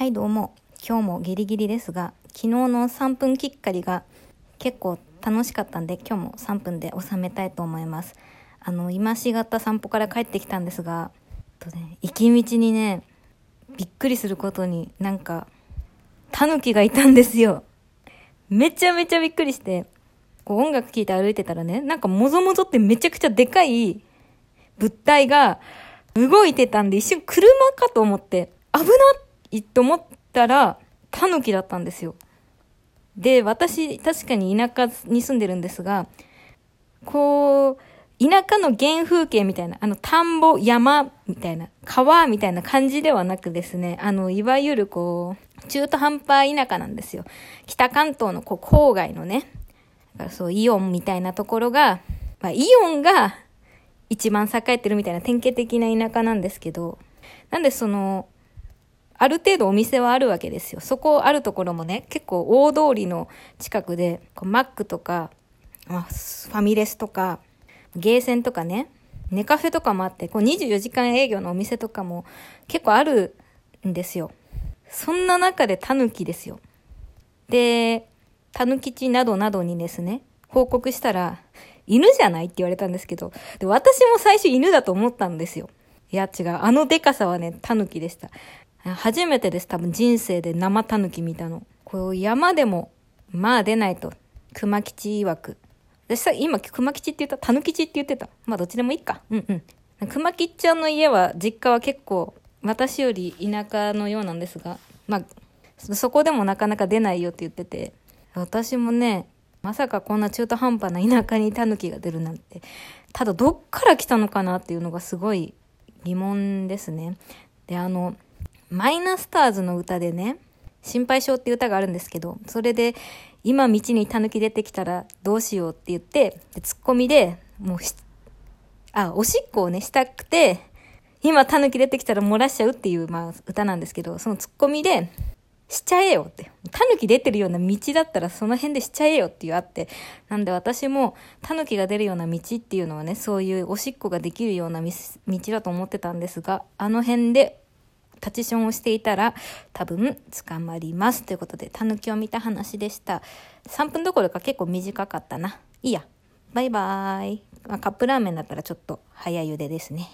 はいどうも。今日もギリギリですが昨日の3分きっかりが結構楽しかったんで今日も3分で収めたいと思います。あの今しがた散歩から帰ってきたんですがとね行き道にねびっくりすることになんかタヌキがいたんですよ。めちゃめちゃびっくりしてこう音楽聴いて歩いてたらねなんかもぞもぞってめちゃくちゃでかい物体が動いてたんで一瞬車かと思って危なっいと思ったら、タヌキだったんですよ。で、私、確かに田舎に住んでるんですが、こう、田舎の原風景みたいな、あの、田んぼ、山みたいな、川みたいな感じではなくですね、あの、いわゆるこう、中途半端田舎なんですよ。北関東のこう郊外のね、だからそう、イオンみたいなところが、まあ、イオンが一番栄えてるみたいな典型的な田舎なんですけど、なんでその、ある程度お店はあるわけですよ。そこあるところもね、結構大通りの近くで、こうマックとか、ファミレスとか、ゲーセンとかね、ネカフェとかもあって、こう24時間営業のお店とかも結構あるんですよ。そんな中でタヌキですよ。で、タヌキチなどなどにですね、報告したら、犬じゃないって言われたんですけど、で私も最初犬だと思ったんですよ。いや違う。あのデカさはね、タヌキでした。初めてです、多分人生で生タヌキ見たの。こう山でも、まあ出ないと。熊吉曰く。私さ、今熊吉って言った？タヌ吉って言ってた？まあどっちでもいいか。うんうん。熊吉ちゃんの家は、実家は結構、私より田舎のようなんですが、まあ、そこでもなかなか出ないよって言ってて、私もね、まさかこんな中途半端な田舎にタヌキが出るなんて、ただどっから来たのかなっていうのがすごい疑問ですね。で、あの、マイナスターズの歌でね、心配性っていう歌があるんですけど、それで、今道に狸出てきたらどうしようって言って、でツッコミで、もうしあ、おしっこをね、したくて、今狸出てきたら漏らしちゃうっていう、まあ、歌なんですけど、そのツッコミで、しちゃえよって。狸出てるような道だったらその辺でしちゃえよっていうあって。なんで私も狸が出るような道っていうのはね、そういうおしっこができるような道だと思ってたんですが、あの辺で立ちションをしていたら多分捕まります。ということで、タヌキを見た話でした。3分どころか結構短かったな。いいや。バイバーイ。まあ、カップラーメンだったらちょっと早茹でですね。